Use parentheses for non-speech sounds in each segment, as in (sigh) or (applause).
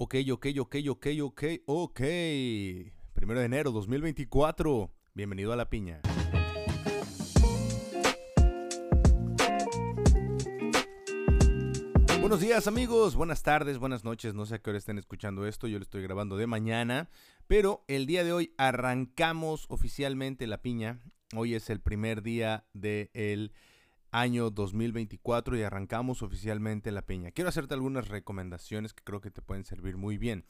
Ok, ok, ok, ok, ok, ok. Primero de enero 2024. Bienvenido a La Piña. Buenos días amigos, buenas tardes, buenas noches, no sé a qué hora estén escuchando esto, yo lo estoy grabando de mañana, pero el día de hoy arrancamos oficialmente la piña, hoy es el primer día del año 2024 y arrancamos oficialmente la piña. Quiero hacerte algunas recomendaciones que creo que te pueden servir muy bien.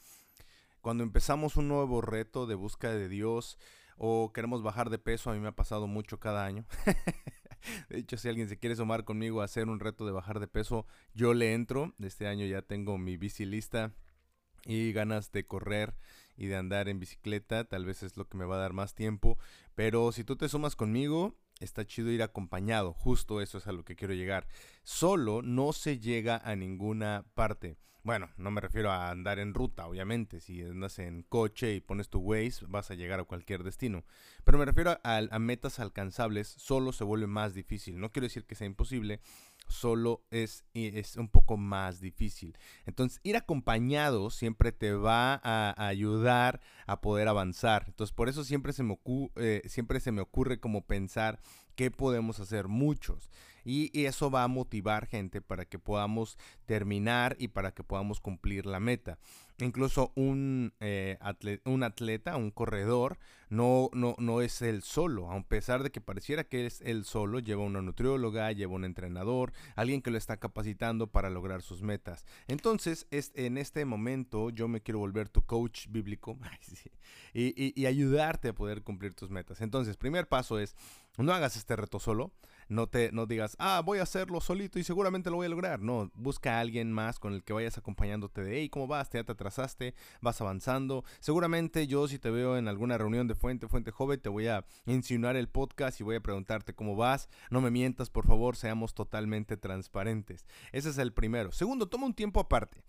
Cuando empezamos un nuevo reto de búsqueda de Dios o queremos bajar de peso, a mí me ha pasado mucho cada año. (laughs) De hecho, si alguien se quiere sumar conmigo a hacer un reto de bajar de peso, yo le entro. Este año ya tengo mi bici lista y ganas de correr y de andar en bicicleta. Tal vez es lo que me va a dar más tiempo. Pero si tú te sumas conmigo, está chido ir acompañado. Justo eso es a lo que quiero llegar. Solo no se llega a ninguna parte. Bueno, no me refiero a andar en ruta, obviamente. Si andas en coche y pones tu Waze, vas a llegar a cualquier destino. Pero me refiero a, a metas alcanzables, solo se vuelve más difícil. No quiero decir que sea imposible, solo es, es un poco más difícil. Entonces, ir acompañado siempre te va a, ayudar a poder avanzar. Entonces, por eso siempre se me, eh, siempre se me ocurre como pensar qué podemos hacer muchos. Y, eso va a motivar gente para que podamos terminar y para que podamos cumplir la meta. Incluso un, eh, un atleta, un corredor, no, no, no es el solo. A pesar de que pareciera que es el solo, lleva una nutrióloga, lleva un entrenador, alguien que lo está capacitando para lograr sus metas. Entonces, es, en este momento yo me quiero volver tu coach bíblico (laughs) y, y ayudarte a poder cumplir tus metas. Entonces, primer paso es, no hagas este reto solo no te no digas, ah, voy a hacerlo solito y seguramente lo voy a lograr. No, busca a alguien más con el que vayas acompañándote de, hey, ¿cómo vas? Ya te atrasaste, vas avanzando. Seguramente yo si te veo en alguna reunión de Fuente, Fuente Joven, te voy a insinuar el podcast y voy a preguntarte cómo vas. No me mientas, por favor, seamos totalmente transparentes. Ese es el primero. Segundo, toma un tiempo aparte.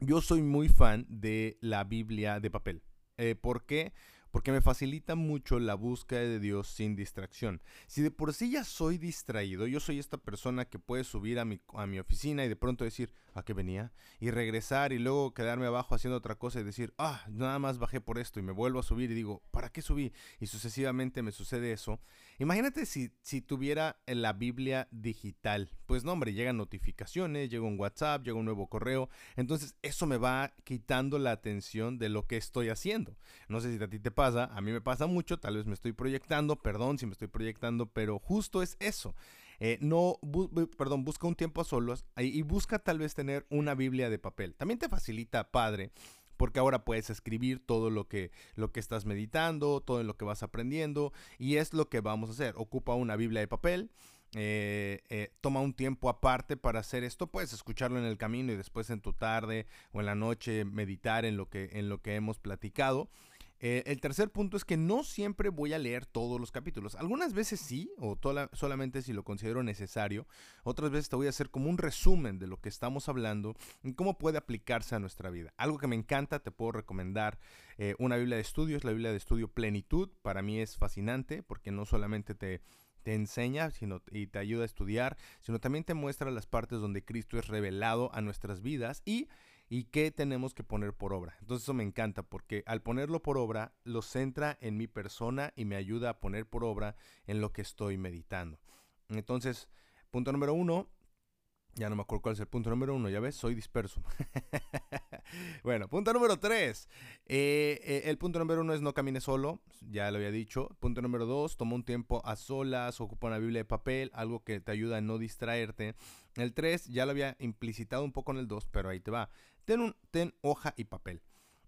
yo soy muy fan de la Biblia de papel. Eh, ¿Por qué? porque me facilita mucho la búsqueda de Dios sin distracción. Si de por sí ya soy distraído, yo soy esta persona que puede subir a mi, a mi oficina y de pronto decir, ¿a qué venía? Y regresar y luego quedarme abajo haciendo otra cosa y decir, ah, nada más bajé por esto y me vuelvo a subir y digo, ¿para qué subí? Y sucesivamente me sucede eso. Imagínate si, si tuviera la Biblia digital. Pues no, hombre, llegan notificaciones, llega un WhatsApp, llega un nuevo correo. Entonces eso me va quitando la atención de lo que estoy haciendo. No sé si a ti te pasa, a mí me pasa mucho, tal vez me estoy proyectando, perdón si me estoy proyectando, pero justo es eso. Eh, no, perdón, busca un tiempo a solos y busca tal vez tener una Biblia de papel. También te facilita, padre, porque ahora puedes escribir todo lo que, lo que estás meditando, todo lo que vas aprendiendo, y es lo que vamos a hacer. Ocupa una Biblia de papel. Eh, eh, toma un tiempo aparte para hacer esto, puedes escucharlo en el camino y después en tu tarde o en la noche meditar en lo que, en lo que hemos platicado. Eh, el tercer punto es que no siempre voy a leer todos los capítulos. Algunas veces sí, o solamente si lo considero necesario. Otras veces te voy a hacer como un resumen de lo que estamos hablando y cómo puede aplicarse a nuestra vida. Algo que me encanta, te puedo recomendar eh, una Biblia de estudio, es la Biblia de estudio Plenitud. Para mí es fascinante porque no solamente te te enseña sino, y te ayuda a estudiar, sino también te muestra las partes donde Cristo es revelado a nuestras vidas y y qué tenemos que poner por obra. Entonces eso me encanta porque al ponerlo por obra lo centra en mi persona y me ayuda a poner por obra en lo que estoy meditando. Entonces, punto número uno, ya no me acuerdo cuál es el punto número uno, ya ves, soy disperso. (laughs) bueno, punto número tres. Eh, eh, el punto número uno es no camine solo, ya lo había dicho. Punto número dos, toma un tiempo a solas, ocupa una Biblia de papel, algo que te ayuda a no distraerte. El tres, ya lo había implicitado un poco en el dos, pero ahí te va. Ten, un, ten hoja y papel.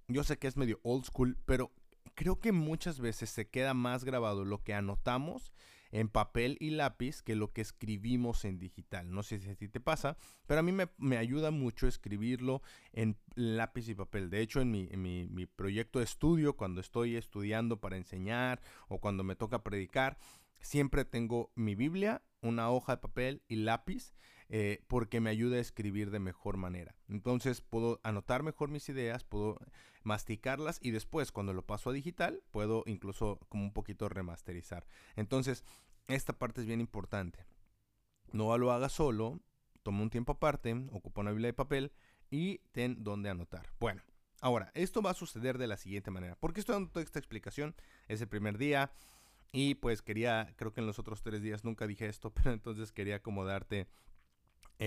Yo sé que es medio old school, pero creo que muchas veces se queda más grabado lo que anotamos en papel y lápiz que lo que escribimos en digital. No sé si a ti te pasa, pero a mí me, ayuda mucho escribirlo en lápiz y papel. De hecho, en mi, en mi proyecto de estudio, cuando estoy estudiando para enseñar o cuando me toca predicar, siempre tengo mi Biblia, una hoja de papel y lápiz eh, porque me ayuda a escribir de mejor manera. Entonces puedo anotar mejor mis ideas, puedo masticarlas y después cuando lo paso a digital puedo incluso como un poquito remasterizar. Entonces esta parte es bien importante. No lo haga solo, toma un tiempo aparte, ocupa una Biblia de papel y ten donde anotar. Bueno, ahora, esto va a suceder de la siguiente manera. ¿Por qué estoy dando toda esta explicación? Es el primer día y pues quería, creo que en los otros tres días nunca dije esto, (laughs) pero entonces quería acomodarte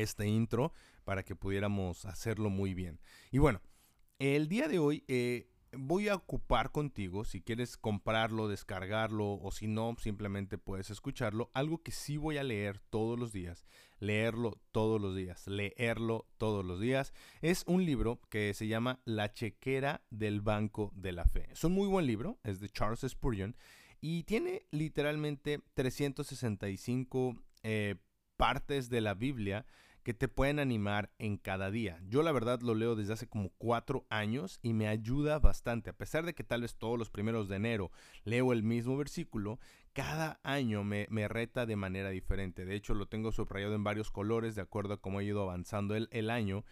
este intro para que pudiéramos hacerlo muy bien. Y bueno, el día de hoy eh, voy a ocupar contigo, si quieres comprarlo, descargarlo o si no, simplemente puedes escucharlo, algo que sí voy a leer todos los días, leerlo todos los días, leerlo todos los días. Es un libro que se llama La chequera del Banco de la Fe. Es un muy buen libro, es de Charles Spurgeon y tiene literalmente 365 eh, partes de la Biblia que te pueden animar en cada día. Yo la verdad lo leo desde hace como cuatro años y me ayuda bastante. A pesar de que tal vez todos los primeros de enero leo el mismo versículo, cada año me, reta de manera diferente. De hecho, lo tengo subrayado en varios colores de acuerdo a cómo ha ido avanzando el, el año.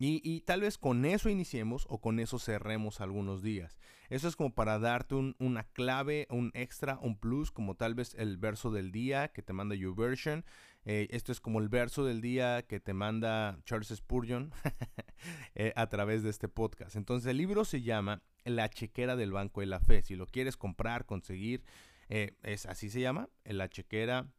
Y, tal vez con eso iniciemos o con eso cerremos algunos días. Eso es como para darte una clave, un extra, un plus, como tal vez el verso del día que te manda YouVersion. Eh, esto es como el verso del día que te manda Charles Spurgeon (laughs) eh, a través de este podcast. Entonces el libro se llama La chequera del Banco de la Fe. Si lo quieres comprar, conseguir, eh, es así se llama, La chequera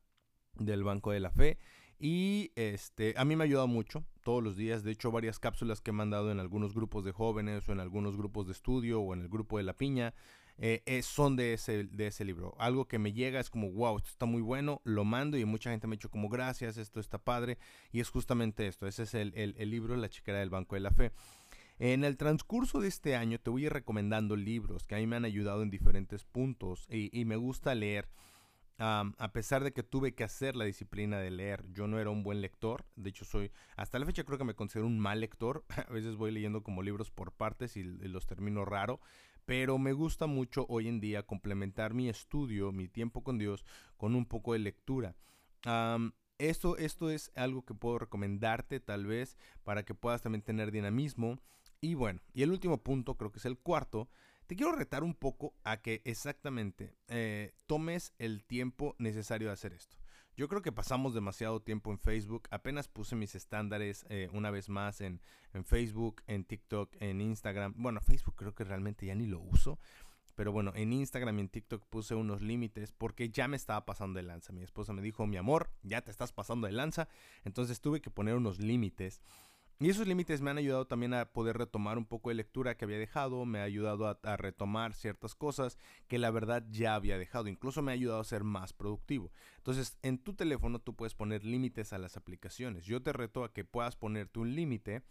del Banco de la Fe. Y este, a mí me ha ayudado mucho todos los días. De hecho, varias cápsulas que he mandado en algunos grupos de jóvenes o en algunos grupos de estudio o en el grupo de la piña eh, son de ese, de ese libro. Algo que me llega es como, wow, esto está muy bueno, lo mando y mucha gente me ha dicho como, gracias, esto está padre. Y es justamente esto, ese es el, el, libro La chiquera del Banco de la Fe. En el transcurso de este año te voy a ir recomendando libros que a mí me han ayudado en diferentes puntos y, y me gusta leer a pesar de que tuve que hacer la disciplina de leer, yo no era un buen lector. De hecho, soy, hasta la fecha creo que me considero un mal lector. (laughs) A veces voy leyendo como libros por partes y, los termino raro. Pero me gusta mucho hoy en día complementar mi estudio, mi tiempo con Dios, con un poco de lectura. esto, esto es algo que puedo recomendarte tal vez para que puedas también tener dinamismo. Y bueno, y el último punto, creo que es el cuarto, te quiero retar un poco a que exactamente eh, tomes el tiempo necesario de hacer esto. Yo creo que pasamos demasiado tiempo en Facebook. Apenas puse mis estándares eh, una vez más en, en, Facebook, en TikTok, en Instagram. Bueno, Facebook creo que realmente ya ni lo uso. Pero bueno, en Instagram y en TikTok puse unos límites porque ya me estaba pasando de lanza. Mi esposa me dijo, mi amor, ya te estás pasando de lanza. Entonces tuve que poner unos límites. Y esos límites me han ayudado también a poder retomar un poco de lectura que había dejado, me ha ayudado a, retomar ciertas cosas que la verdad ya había dejado, incluso me ha ayudado a ser más productivo. Entonces, en tu teléfono tú puedes poner límites a las aplicaciones. Yo te reto a que puedas ponerte un límite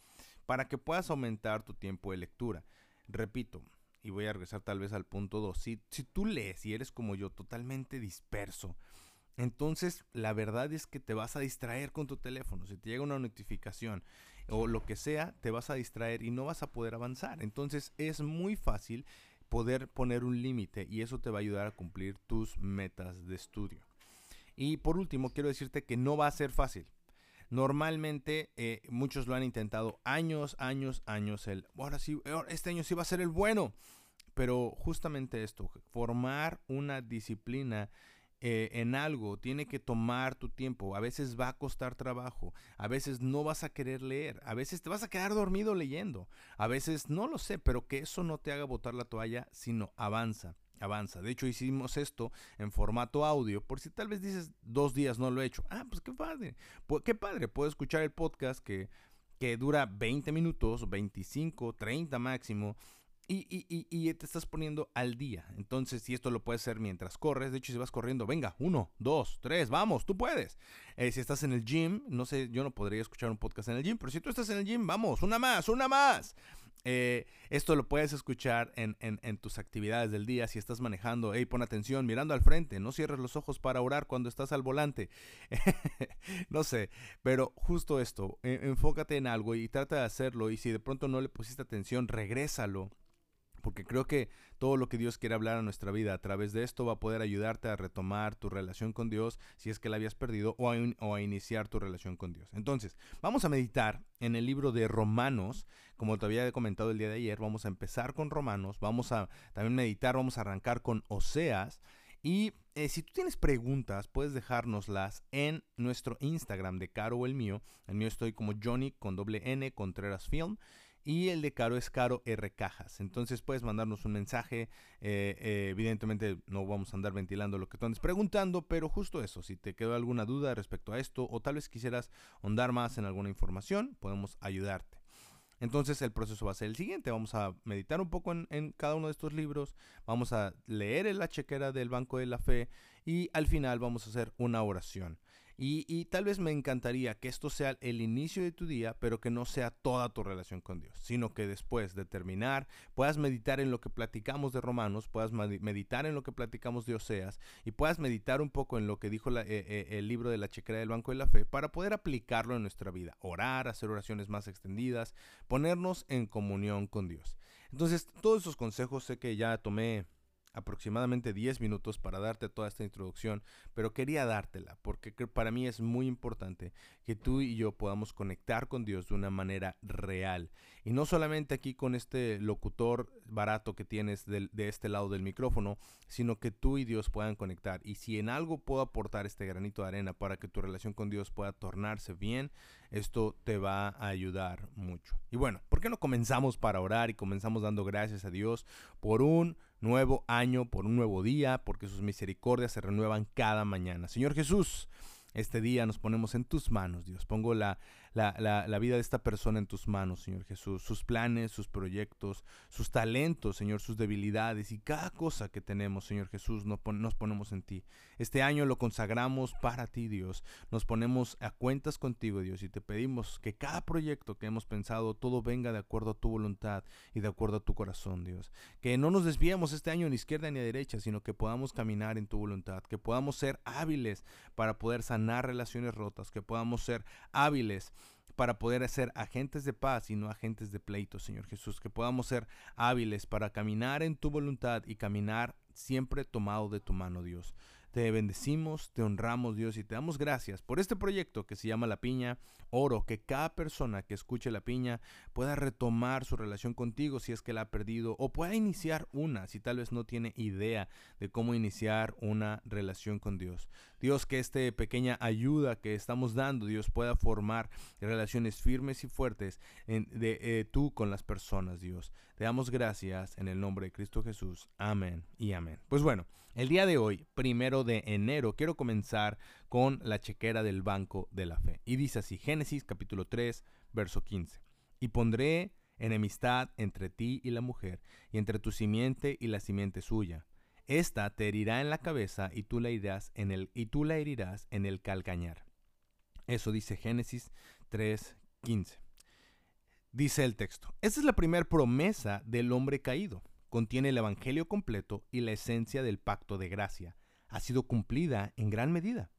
para que puedas aumentar tu tiempo de lectura. Repito, y voy a regresar tal vez al punto 2, si, si tú lees y eres como yo totalmente disperso, entonces la verdad es que te vas a distraer con tu teléfono. Si te llega una notificación o lo que sea, te vas a distraer y no vas a poder avanzar. Entonces es muy fácil poder poner un límite y eso te va a ayudar a cumplir tus metas de estudio. Y por último, quiero decirte que no va a ser fácil. Normalmente eh, muchos lo han intentado años, años, años. El, ahora sí, este año sí va a ser el bueno. Pero justamente esto, formar una disciplina eh, en algo, tiene que tomar tu tiempo, a veces va a costar trabajo, a veces no vas a querer leer, a veces te vas a quedar dormido leyendo, a veces no lo sé, pero que eso no te haga botar la toalla, sino avanza. Avanza. De hecho, hicimos esto en formato audio. Por si tal vez dices dos días no lo he hecho. Ah, pues qué padre. qué padre. Puedo escuchar el podcast que, que dura 20 minutos, 25, 30 máximo y, y, y, te estás poniendo al día. Entonces, si esto lo puedes hacer mientras corres, de hecho, si vas corriendo, venga, uno, dos, tres, vamos, tú puedes. Eh, si estás en el gym, no sé, yo no podría escuchar un podcast en el gym, pero si tú estás en el gym, vamos, una más, una más. Eh, esto lo puedes escuchar en, en, en, tus actividades del día. Si estás manejando, hey, pon atención, mirando al frente. No cierres los ojos para orar cuando estás al volante. (laughs) no sé, pero justo esto. E, enfócate en algo y trata de hacerlo. Y si de pronto no le pusiste atención, regrésalo porque creo que todo lo que Dios quiere hablar a nuestra vida a través de esto va a poder ayudarte a retomar tu relación con Dios si es que la habías perdido o a, iniciar tu relación con Dios. Entonces, vamos a meditar en el libro de Romanos. Como te había comentado el día de ayer, vamos a empezar con Romanos, vamos a también meditar, vamos a arrancar con Oseas. Y eh, si tú tienes preguntas, puedes dejárnoslas en nuestro Instagram de Caro o el mío. El mío estoy como Johnny con doble N, Contreras Film. Y el de Caro es Caro R Cajas. Entonces puedes mandarnos un mensaje. Eh, eh, evidentemente no vamos a andar ventilando lo que tú andes preguntando, pero justo eso. Si te quedó alguna duda respecto a esto o tal vez quisieras ahondar más en alguna información, podemos ayudarte. Entonces el proceso va a ser el siguiente. Vamos a meditar un poco en, cada uno de estos libros. Vamos a leer la chequera del Banco de la Fe y al final vamos a hacer una oración. Y, tal vez me encantaría que esto sea el inicio de tu día, pero que no sea toda tu relación con Dios, sino que después de terminar puedas meditar en lo que platicamos de Romanos, puedas meditar en lo que platicamos de Oseas y puedas meditar un poco en lo que dijo eh, eh, el libro de la chequera del Banco de la Fe para poder aplicarlo en nuestra vida, orar, hacer oraciones más extendidas, ponernos en comunión con Dios. Entonces, todos esos consejos sé que ya tomé aproximadamente 10 minutos para darte toda esta introducción, pero quería dártela porque para mí es muy importante que tú y yo podamos conectar con Dios de una manera real. Y no solamente aquí con este locutor barato que tienes de, este lado del micrófono, sino que tú y Dios puedan conectar. Y si en algo puedo aportar este granito de arena para que tu relación con Dios pueda tornarse bien, esto te va a ayudar mucho. Y bueno, ¿por qué no comenzamos para orar y comenzamos dando gracias a Dios por un nuevo año, por un nuevo día, porque sus misericordias se renuevan cada mañana. Señor Jesús, este día nos ponemos en tus manos, Dios. Pongo la, la, vida de esta persona en tus manos, Señor Jesús. Sus planes, sus proyectos, sus talentos, Señor, sus debilidades y cada cosa que tenemos, Señor Jesús, nos, nos ponemos en ti. Este año lo consagramos para ti, Dios. Nos ponemos a cuentas contigo, Dios, y te pedimos que cada proyecto que hemos pensado, todo venga de acuerdo a tu voluntad y de acuerdo a tu corazón, Dios. Que no nos desviemos este año ni izquierda ni a derecha, sino que podamos caminar en tu voluntad, que podamos ser hábiles para poder sanar relaciones rotas, que podamos ser hábiles para poder ser agentes de paz y no agentes de pleito, Señor Jesús, que podamos ser hábiles para caminar en tu voluntad y caminar siempre tomado de tu mano, Dios. Te bendecimos, te honramos Dios y te damos gracias por este proyecto que se llama La Piña. Oro que cada persona que escuche La Piña pueda retomar su relación contigo si es que la ha perdido o pueda iniciar una si tal vez no tiene idea de cómo iniciar una relación con Dios. Dios, que esta pequeña ayuda que estamos dando, Dios pueda formar relaciones firmes y fuertes de eh, tú con las personas, Dios. Te damos gracias en el nombre de Cristo Jesús. Amén y amén. Pues bueno, el día de hoy, primero de enero, quiero comenzar con la chequera del banco de la fe. Y dice así, Génesis capítulo 3, verso 15. Y pondré enemistad entre ti y la mujer, y entre tu simiente y la simiente suya. Esta te herirá en la cabeza y tú la herirás en el, y tú la herirás en el calcañar. Eso dice Génesis 3, 15. Dice el texto, esta es la primera promesa del hombre caído. Contiene el Evangelio completo y la esencia del pacto de gracia. Ha sido cumplida en gran medida.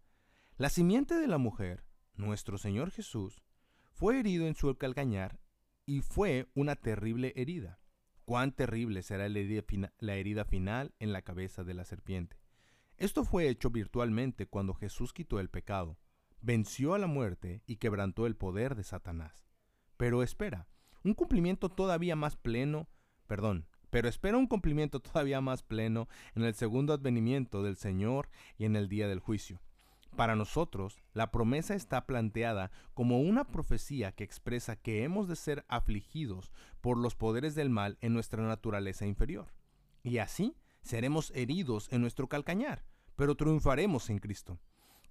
La simiente de la mujer, nuestro Señor Jesús, fue herido en su calcañar y fue una terrible herida. Cuán terrible será la herida, la herida final en la cabeza de la serpiente. Esto fue hecho virtualmente cuando Jesús quitó el pecado, venció a la muerte y quebrantó el poder de Satanás. Pero espera, un cumplimiento todavía más pleno, perdón, pero espera un cumplimiento (laughs) todavía más pleno en el segundo advenimiento del Señor y en el día del juicio. Para nosotros, la promesa está planteada como una profecía que expresa que hemos de ser afligidos por los poderes del mal en nuestra naturaleza inferior. Y así seremos heridos en nuestro calcañar, pero triunfaremos en Cristo,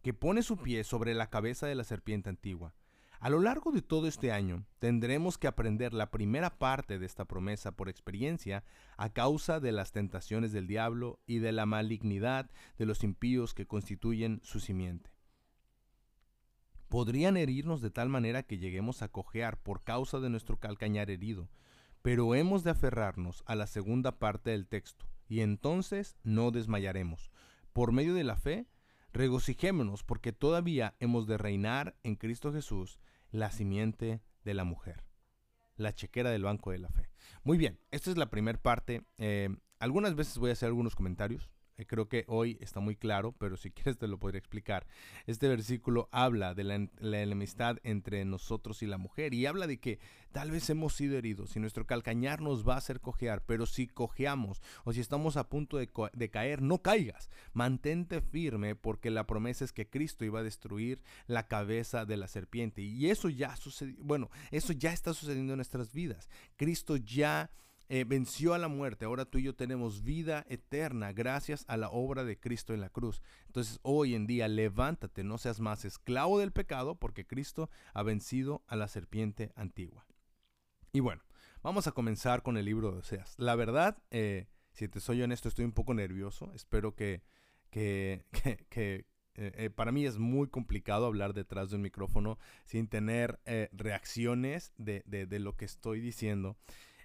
que pone su pie sobre la cabeza de la serpiente antigua a lo largo de todo este año tendremos que aprender la primera parte de esta promesa por experiencia a causa de las tentaciones del diablo y de la malignidad de los impíos que constituyen su simiente. Podrían herirnos de tal manera que lleguemos a cojear por causa de nuestro calcañar herido, pero hemos de aferrarnos a la segunda parte del texto, y entonces no desmayaremos. Por medio de la fe, regocijémonos porque todavía hemos de reinar en Cristo Jesús la simiente de la mujer. La chequera del banco de la fe. Muy bien, esta es la primera parte. Eh, algunas veces voy a hacer algunos comentarios. Eh, creo que hoy está muy claro, pero si (laughs) quieres te lo podría explicar. Este versículo habla de la, enemistad entre nosotros y la mujer y habla de que tal vez hemos sido heridos y nuestro calcañar nos va a hacer cojear, pero si cojeamos o si estamos a punto de, de caer, no caigas, mantente firme porque la promesa es que Cristo iba a destruir la cabeza de la serpiente y eso ya sucedió, bueno, eso ya está sucediendo en nuestras vidas. Cristo ya eh, venció a la muerte. Ahora tú y yo tenemos vida eterna gracias a la obra de Cristo en la cruz. Entonces hoy en día levántate, no seas más esclavo del pecado porque Cristo ha vencido a la serpiente antigua. Y bueno, vamos a comenzar con el libro de Oseas. La verdad, eh, si te soy honesto, estoy un poco nervioso. Espero que, que, (laughs) que, eh, para mí es muy complicado hablar detrás de un micrófono sin tener reacciones de, de, de, lo que estoy diciendo.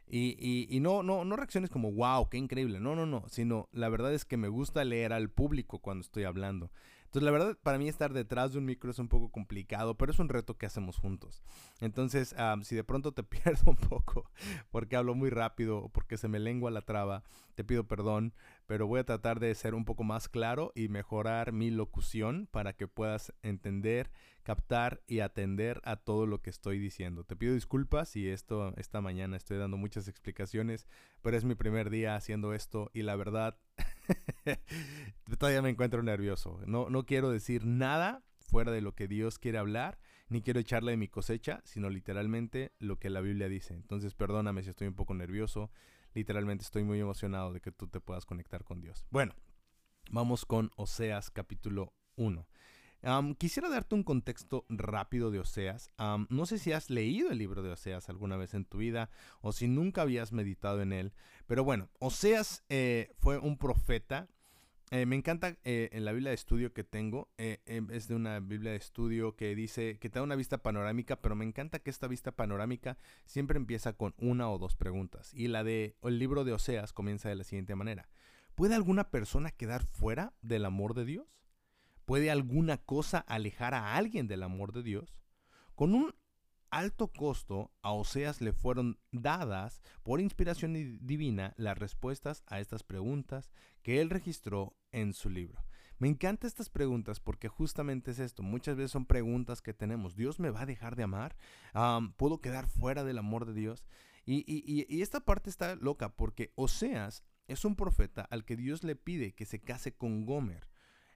Y, y, no, no, no reacciones como, wow, qué increíble. No, no, no. Sino la verdad es que me gusta leer al público cuando estoy hablando. Entonces, la verdad, para mí estar detrás de un micro es un poco complicado, pero es un reto que hacemos juntos. Entonces, si de pronto te (laughs) pierdo un poco porque hablo muy rápido o porque se me lengua la traba, te pido perdón, pero voy a tratar de ser un poco más claro y mejorar mi locución para que puedas entender, captar y atender a todo lo que estoy diciendo. Te pido disculpas si esto esta mañana estoy dando muchas explicaciones, pero es mi primer día haciendo esto y la verdad (laughs) (laughs) todavía me encuentro nervioso. No, no quiero decir nada fuera de lo que Dios quiere hablar, ni quiero echarle de mi cosecha, sino literalmente lo que la Biblia dice. Entonces perdóname si estoy un poco nervioso. Literalmente estoy muy emocionado de que tú te puedas conectar con Dios. Bueno, vamos con Oseas capítulo 1. Quisiera darte un contexto rápido de Oseas. no sé si has leído el libro de Oseas alguna vez en tu vida o si nunca habías meditado en él, pero bueno, Oseas eh, fue un profeta. Eh, me encanta eh, en la Biblia de estudio que tengo, em, es de una Biblia de estudio que dice que te da una vista panorámica, pero me encanta que esta vista panorámica siempre empieza con una o dos preguntas. Y la de el libro de Oseas comienza de la siguiente manera. ¿Puede alguna persona quedar fuera del amor de Dios? ¿Puede alguna cosa alejar a alguien del amor de Dios? Con un alto costo, a Oseas le fueron dadas por inspiración divina las respuestas a estas preguntas que él registró en su libro. Me encantan estas preguntas porque justamente es esto. Muchas veces son preguntas que tenemos. ¿Dios me va a dejar de amar? ¿Puedo quedar fuera del amor de Dios? Y, esta parte está loca porque Oseas es un profeta al que Dios le pide que se case con Gomer.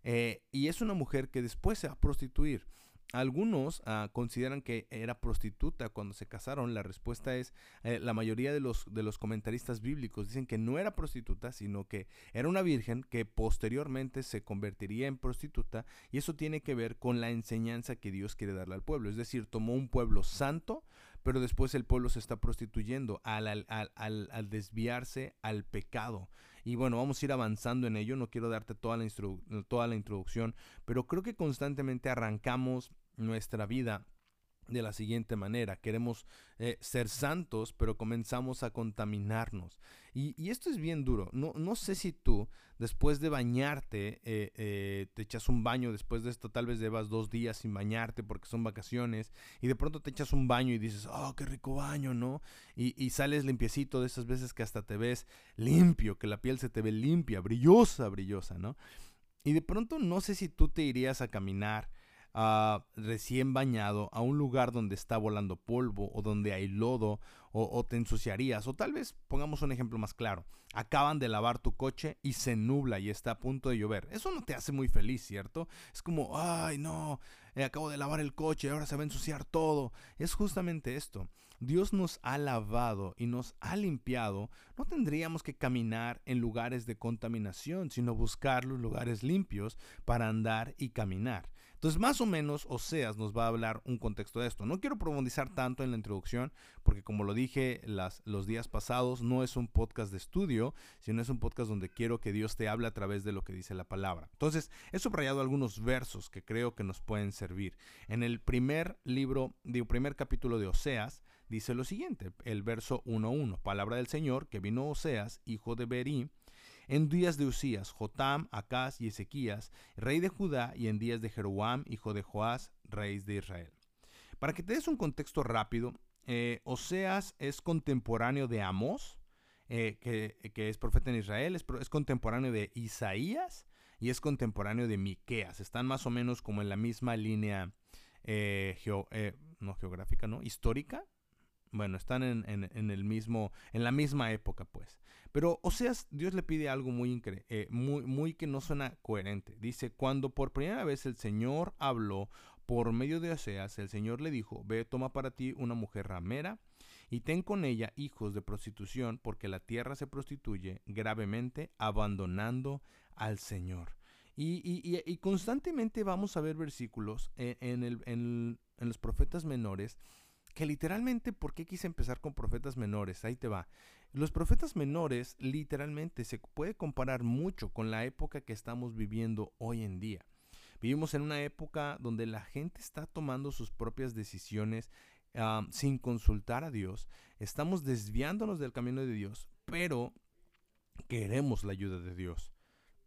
Eh, y es una mujer que después se va a prostituir. Algunos ah, consideran que era prostituta cuando se casaron. La respuesta es, eh, la mayoría de los, de los comentaristas bíblicos dicen que no era prostituta, sino que era una virgen que posteriormente se convertiría en prostituta y eso tiene que ver con la enseñanza que Dios quiere darle al pueblo. Es decir, tomó un pueblo santo, pero después el pueblo se está prostituyendo al, al, al, al desviarse al pecado. Y bueno, vamos a ir avanzando en ello. No quiero darte toda la, toda la introducción, pero creo que constantemente arrancamos nuestra vida de la siguiente manera. Queremos eh, ser santos, pero comenzamos a contaminarnos. Y, esto es bien duro. No, no, sé si tú, después de bañarte, eh, eh, te echas un baño, después de esto tal vez llevas dos días sin bañarte porque son vacaciones, y de pronto te echas un baño y dices, oh, qué rico baño, ¿no? Y, y sales limpiecito de esas veces que hasta te ves limpio, que la piel se te ve limpia, brillosa, brillosa, ¿no? Y de pronto no sé si tú te irías a caminar recién bañado a un lugar donde está volando polvo o donde hay lodo o, te ensuciarías. O tal vez, pongamos un ejemplo más claro, acaban de lavar tu coche y se nubla y está a punto de llover. Eso no te hace muy feliz, ¿cierto? Es como, ay no, eh, acabo de lavar el coche, ahora se va a ensuciar todo. Es justamente esto. Dios nos ha lavado y nos ha limpiado, no tendríamos que caminar en lugares de contaminación, sino buscar los lugares limpios para andar y caminar. Entonces, más o menos, Oseas nos va a hablar un contexto de esto. No quiero profundizar tanto en la introducción, porque como lo dije las, los días pasados, no es un podcast de estudio, sino es un podcast donde quiero que Dios te hable a través de lo que dice la palabra. Entonces, he subrayado algunos versos que creo que nos pueden servir. En el primer libro, el primer capítulo de Oseas, dice lo siguiente, el verso 1.1, palabra del Señor, que vino Oseas, hijo de Berí, en días de Usías, Jotam, Acaz y Ezequías, rey de Judá, y en días de Jeroboam, hijo de Joás, rey de Israel. Para que te des un contexto rápido, eh, Oseas es contemporáneo de Amós, eh, que, es profeta en Israel, es, contemporáneo de Isaías y es contemporáneo de Miqueas. Están más o menos como en la misma línea eh, eh, no geográfica, ¿no? Histórica. Bueno, están en, el mismo, en la misma época, pues. Pero Oseas, Dios le pide algo muy, muy, muy que no suena coherente. Dice, cuando por primera vez el Señor habló por medio de Oseas, el Señor le dijo, ve, toma para ti una mujer ramera y ten con ella hijos de prostitución, porque la tierra se prostituye gravemente, abandonando al Señor. Y, constantemente vamos a ver versículos en, el, en, los profetas menores que literalmente, ¿por qué quise empezar con profetas menores? Ahí te va. Los profetas menores literalmente se puede comparar mucho con la época que estamos viviendo hoy en día. Vivimos en una época donde la gente está tomando sus propias decisiones sin consultar a Dios. Estamos desviándonos del camino de Dios, pero queremos la ayuda de Dios.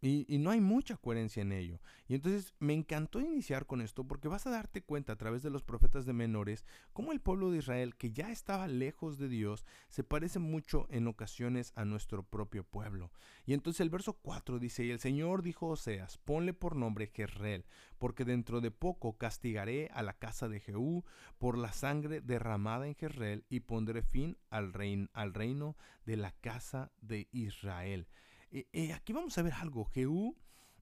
Y, no hay mucha coherencia en ello. Y entonces me encantó iniciar con esto porque vas a darte cuenta a través de los profetas de menores cómo el pueblo de Israel, que ya estaba lejos de Dios, se parece mucho en ocasiones a nuestro propio pueblo. Y entonces el verso 4 dice, y el Señor dijo Oseas, ponle por nombre Jezreel, porque dentro de poco castigaré a la casa de Jehú por la sangre derramada en Jezreel y pondré fin al, al reino de la casa de Israel. Eh, eh, aquí vamos a ver algo. Jehú,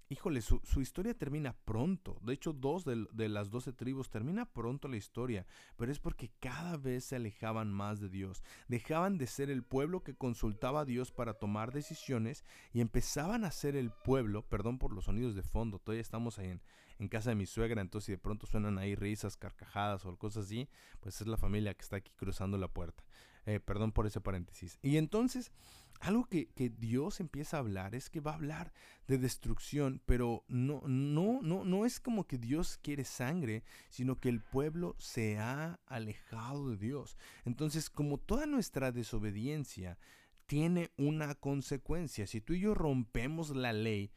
híjole, su, historia termina pronto. De hecho, dos de, las doce tribus termina pronto la historia. Pero es porque cada vez se alejaban más de Dios. Dejaban de ser el pueblo que consultaba a Dios para tomar decisiones y empezaban a ser el pueblo, perdón por los sonidos de fondo, todavía estamos ahí en, en casa de mi suegra, entonces si de pronto suenan ahí risas, carcajadas o cosas así, pues es la familia que está aquí cruzando la puerta. Eh, perdón por ese paréntesis. Y entonces, algo que, Dios empieza a hablar es que va a hablar de destrucción, pero no, no, no, no es como que Dios quiere sangre, sino que el pueblo se ha alejado de Dios. Entonces, como toda nuestra desobediencia tiene una consecuencia, si tú y yo rompemos la ley,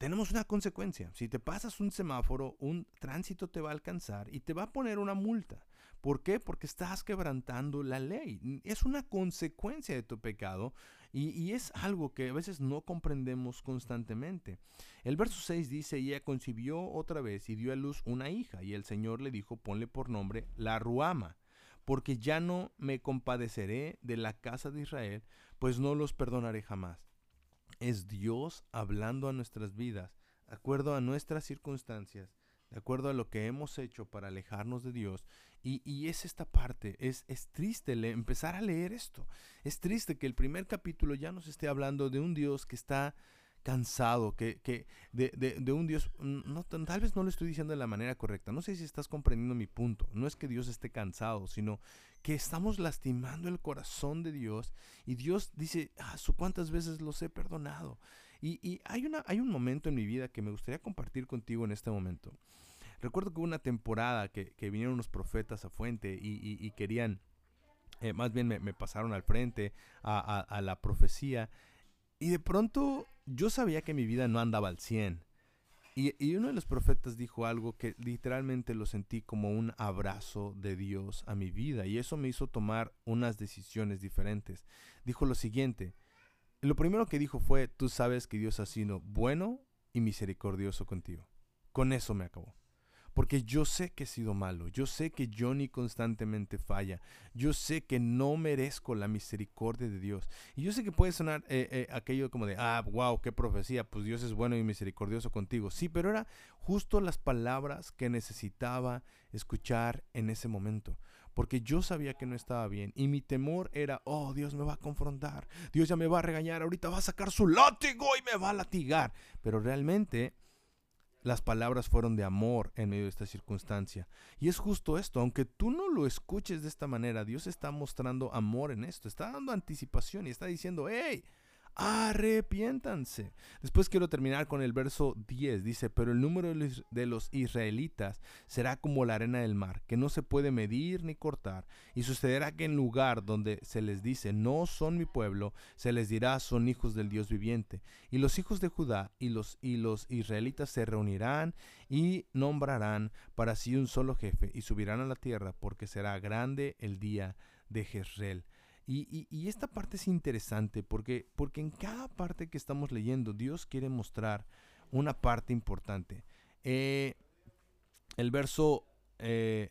tenemos una consecuencia. Si te pasas un semáforo, un tránsito te va a alcanzar y te va a poner una multa. ¿Por qué? Porque estás quebrantando la ley. Es una consecuencia de tu pecado y, es algo que a veces no comprendemos constantemente. El verso 6 dice, y ella concibió otra vez y dio a luz una hija y el Señor le dijo, ponle por nombre la Ruama, porque ya no me compadeceré de la casa de Israel, pues no los perdonaré jamás. Es Dios hablando a nuestras vidas, de acuerdo a nuestras circunstancias de acuerdo a lo que hemos hecho para alejarnos de Dios. Y, es esta parte, es, es triste empezar a leer esto. Es triste que el primer capítulo ya nos esté hablando de un Dios que está cansado, que, que de, de, un Dios, no, tal vez no lo estoy diciendo de la manera correcta, no sé si estás comprendiendo mi punto, no es que Dios esté cansado, sino que estamos lastimando el corazón de Dios y Dios dice, ah, ¿cuántas veces los he perdonado? Y, hay, una, hay un momento en mi vida que me gustaría compartir contigo en este momento. Recuerdo que hubo una temporada que, vinieron unos profetas a Fuente y, querían, eh, más bien me, pasaron al frente a, la profecía. Y de pronto yo sabía que mi vida no andaba al 100. Y, y, uno de los profetas dijo algo que literalmente lo sentí como un abrazo de Dios a mi vida. Y eso me hizo tomar unas decisiones diferentes. Dijo lo siguiente, lo primero que dijo fue, tú sabes que Dios ha sido bueno y misericordioso contigo. Con eso me acabó. Porque yo sé que he sido malo, yo sé que Johnny constantemente falla, yo sé que no merezco la misericordia de Dios. Y yo sé que puede sonar eh, eh, aquello como de, ah, wow, qué profecía, pues Dios es bueno y misericordioso contigo. Sí, pero era justo las palabras que necesitaba escuchar en ese momento porque yo sabía que no estaba bien y mi temor era, oh, Dios me va a confrontar, Dios ya me va a regañar, ahorita va a sacar su látigo y me va a latigar. Pero realmente las palabras fueron de amor en medio de esta circunstancia. Y es justo esto, aunque tú no lo escuches de esta manera, Dios está mostrando amor en esto, está dando anticipación y está diciendo, hey, arrepiéntanse. Después quiero terminar con el verso 10. Dice, pero el número de los israelitas será como la arena del mar, que no se puede medir ni cortar. Y sucederá que en lugar donde se les dice, no son mi pueblo, se les dirá, son hijos del Dios viviente. Y los hijos de Judá y los, y los israelitas se reunirán y nombrarán para sí un solo jefe y subirán a la tierra, porque será grande el día de Jezreel. Y, esta parte es interesante porque, porque en cada parte que estamos leyendo, Dios quiere mostrar una parte importante. Eh, el verso 10, eh,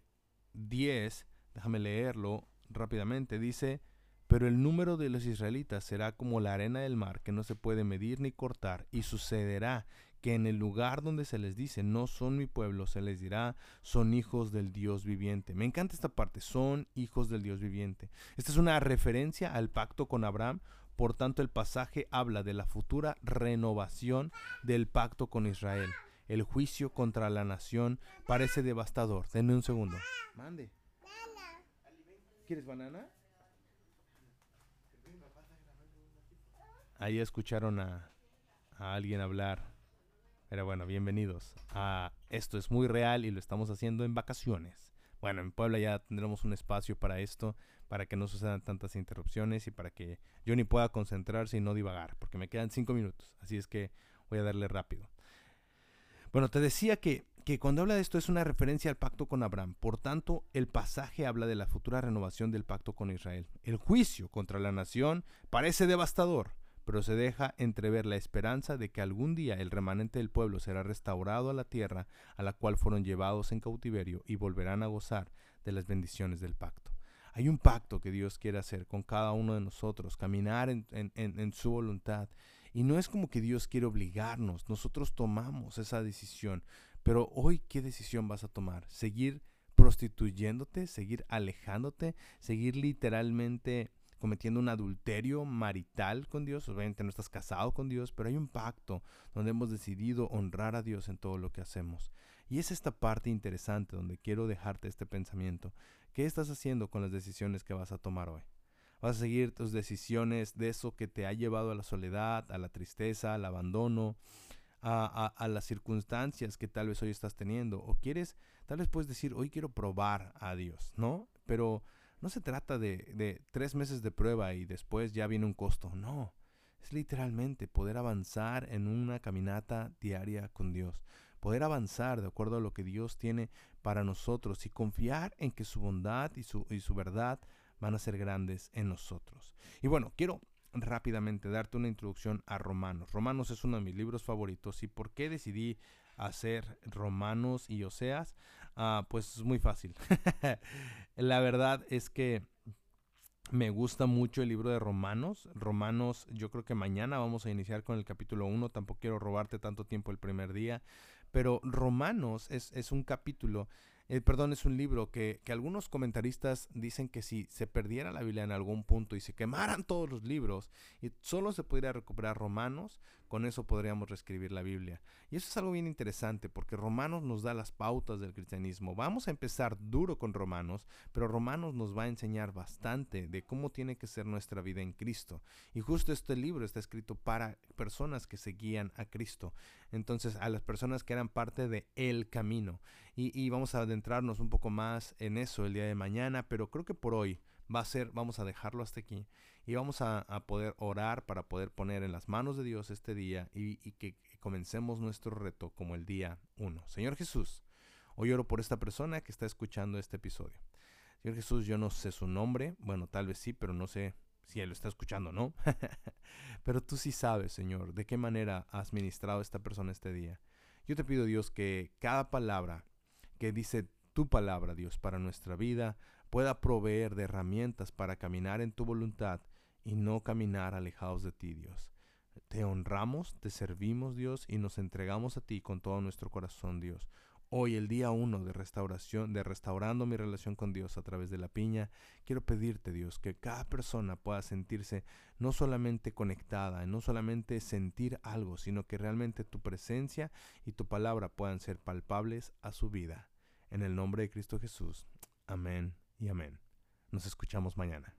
déjame leerlo rápidamente, dice, pero el número de los israelitas será como la arena del mar, que no se puede medir ni cortar, y sucederá que en el lugar donde se les dice no son mi pueblo, se les dirá son hijos del Dios viviente. Me encanta esta parte, son hijos del Dios viviente. Esta es una referencia al pacto con Abraham, por tanto el pasaje habla de la futura renovación del pacto con Israel. El juicio contra la nación parece devastador. Denme un segundo. Mande. ¿Quieres banana? Ahí escucharon a, a alguien hablar pero bueno, bienvenidos a Esto es muy real y lo estamos haciendo en vacaciones. Bueno, en Puebla ya tendremos un espacio para esto, para que no sucedan tantas interrupciones y para que yo ni pueda concentrarse y no divagar, porque me quedan cinco minutos, así es que voy a darle rápido. Bueno, te decía que, que cuando habla de esto es una referencia al pacto con Abraham, por tanto el pasaje habla de la futura renovación del pacto con Israel. El juicio contra la nación parece devastador, pero se deja entrever la esperanza de que algún día el remanente del pueblo será restaurado a la tierra a la cual fueron llevados en cautiverio y volverán a gozar de las bendiciones del pacto. Hay un pacto que Dios quiere hacer con cada uno de nosotros, caminar en, su voluntad. Y no es como que Dios quiere obligarnos, nosotros tomamos esa decisión. Pero hoy, ¿qué decisión vas a tomar? ¿Seguir prostituyéndote? ¿Seguir alejándote? ¿Seguir literalmente cometiendo un adulterio marital con Dios. Obviamente no estás casado con Dios, pero hay un pacto donde hemos decidido honrar a Dios en todo lo que hacemos. Y es esta parte interesante donde quiero dejarte este pensamiento. ¿Qué estás haciendo con las decisiones que vas a tomar hoy? ¿Vas a seguir tus decisiones de eso que te ha llevado a la soledad, a la tristeza, al abandono, a, a, las circunstancias que tal vez hoy estás teniendo? ¿O quieres, tal vez puedes decir, hoy quiero probar a Dios, ¿no? Pero no se trata de, tres meses de prueba y después ya viene un costo. No, es literalmente poder avanzar en una caminata diaria con Dios. Poder avanzar de acuerdo a lo que Dios tiene para nosotros y confiar en que su bondad y su, y su verdad van a ser grandes en nosotros. Y bueno, quiero rápidamente darte una introducción a Romanos. Romanos es uno de mis libros favoritos y por qué decidí hacer Romanos y Oseas, ah, pues es muy fácil. (laughs) La verdad es que me gusta mucho el libro de Romanos. Romanos, yo creo que mañana vamos a iniciar con el capítulo 1. Tampoco quiero robarte tanto tiempo el primer día. Pero Romanos es, es un capítulo eh, perdón, es un libro que, que, algunos comentaristas dicen que si se perdiera la Biblia en algún punto y se quemaran todos los libros y solo se pudiera recuperar Romanos, con eso podríamos reescribir la Biblia. Y eso es algo bien interesante porque Romanos nos da las pautas del cristianismo. Vamos a empezar duro con Romanos, pero Romanos nos va a enseñar bastante de cómo tiene que ser nuestra vida en Cristo. Y justo este libro está escrito para personas que seguían a Cristo. Entonces, a las personas que eran parte de el camino. Y, vamos a adentrarnos un poco más en eso el día de mañana, pero creo que por hoy va a ser, vamos a dejarlo hasta aquí y vamos a, poder orar para poder poner en las manos de Dios este día y, que comencemos nuestro reto como el día uno. Señor Jesús, hoy oro por esta persona que está escuchando este episodio. Señor Jesús, yo no sé su nombre, bueno, tal vez sí, pero no sé si él lo está escuchando, ¿no? (laughs) pero tú sí sabes, Señor, de qué manera has ministrado a esta persona este día. Yo te pido, Dios, que cada palabra que dice tu palabra, Dios, para nuestra vida, pueda proveer de herramientas para caminar en tu voluntad y no caminar alejados de ti, Dios. Te honramos, te servimos, Dios, y nos entregamos a ti con todo nuestro corazón, Dios. Hoy, el día uno de restauración, de restaurando mi relación con Dios a través de la piña, quiero pedirte, Dios, que cada persona pueda sentirse no solamente conectada, no solamente sentir algo, sino que realmente tu presencia y tu palabra puedan ser palpables a su vida. En el nombre de Cristo Jesús. Amén y amén. Nos escuchamos mañana.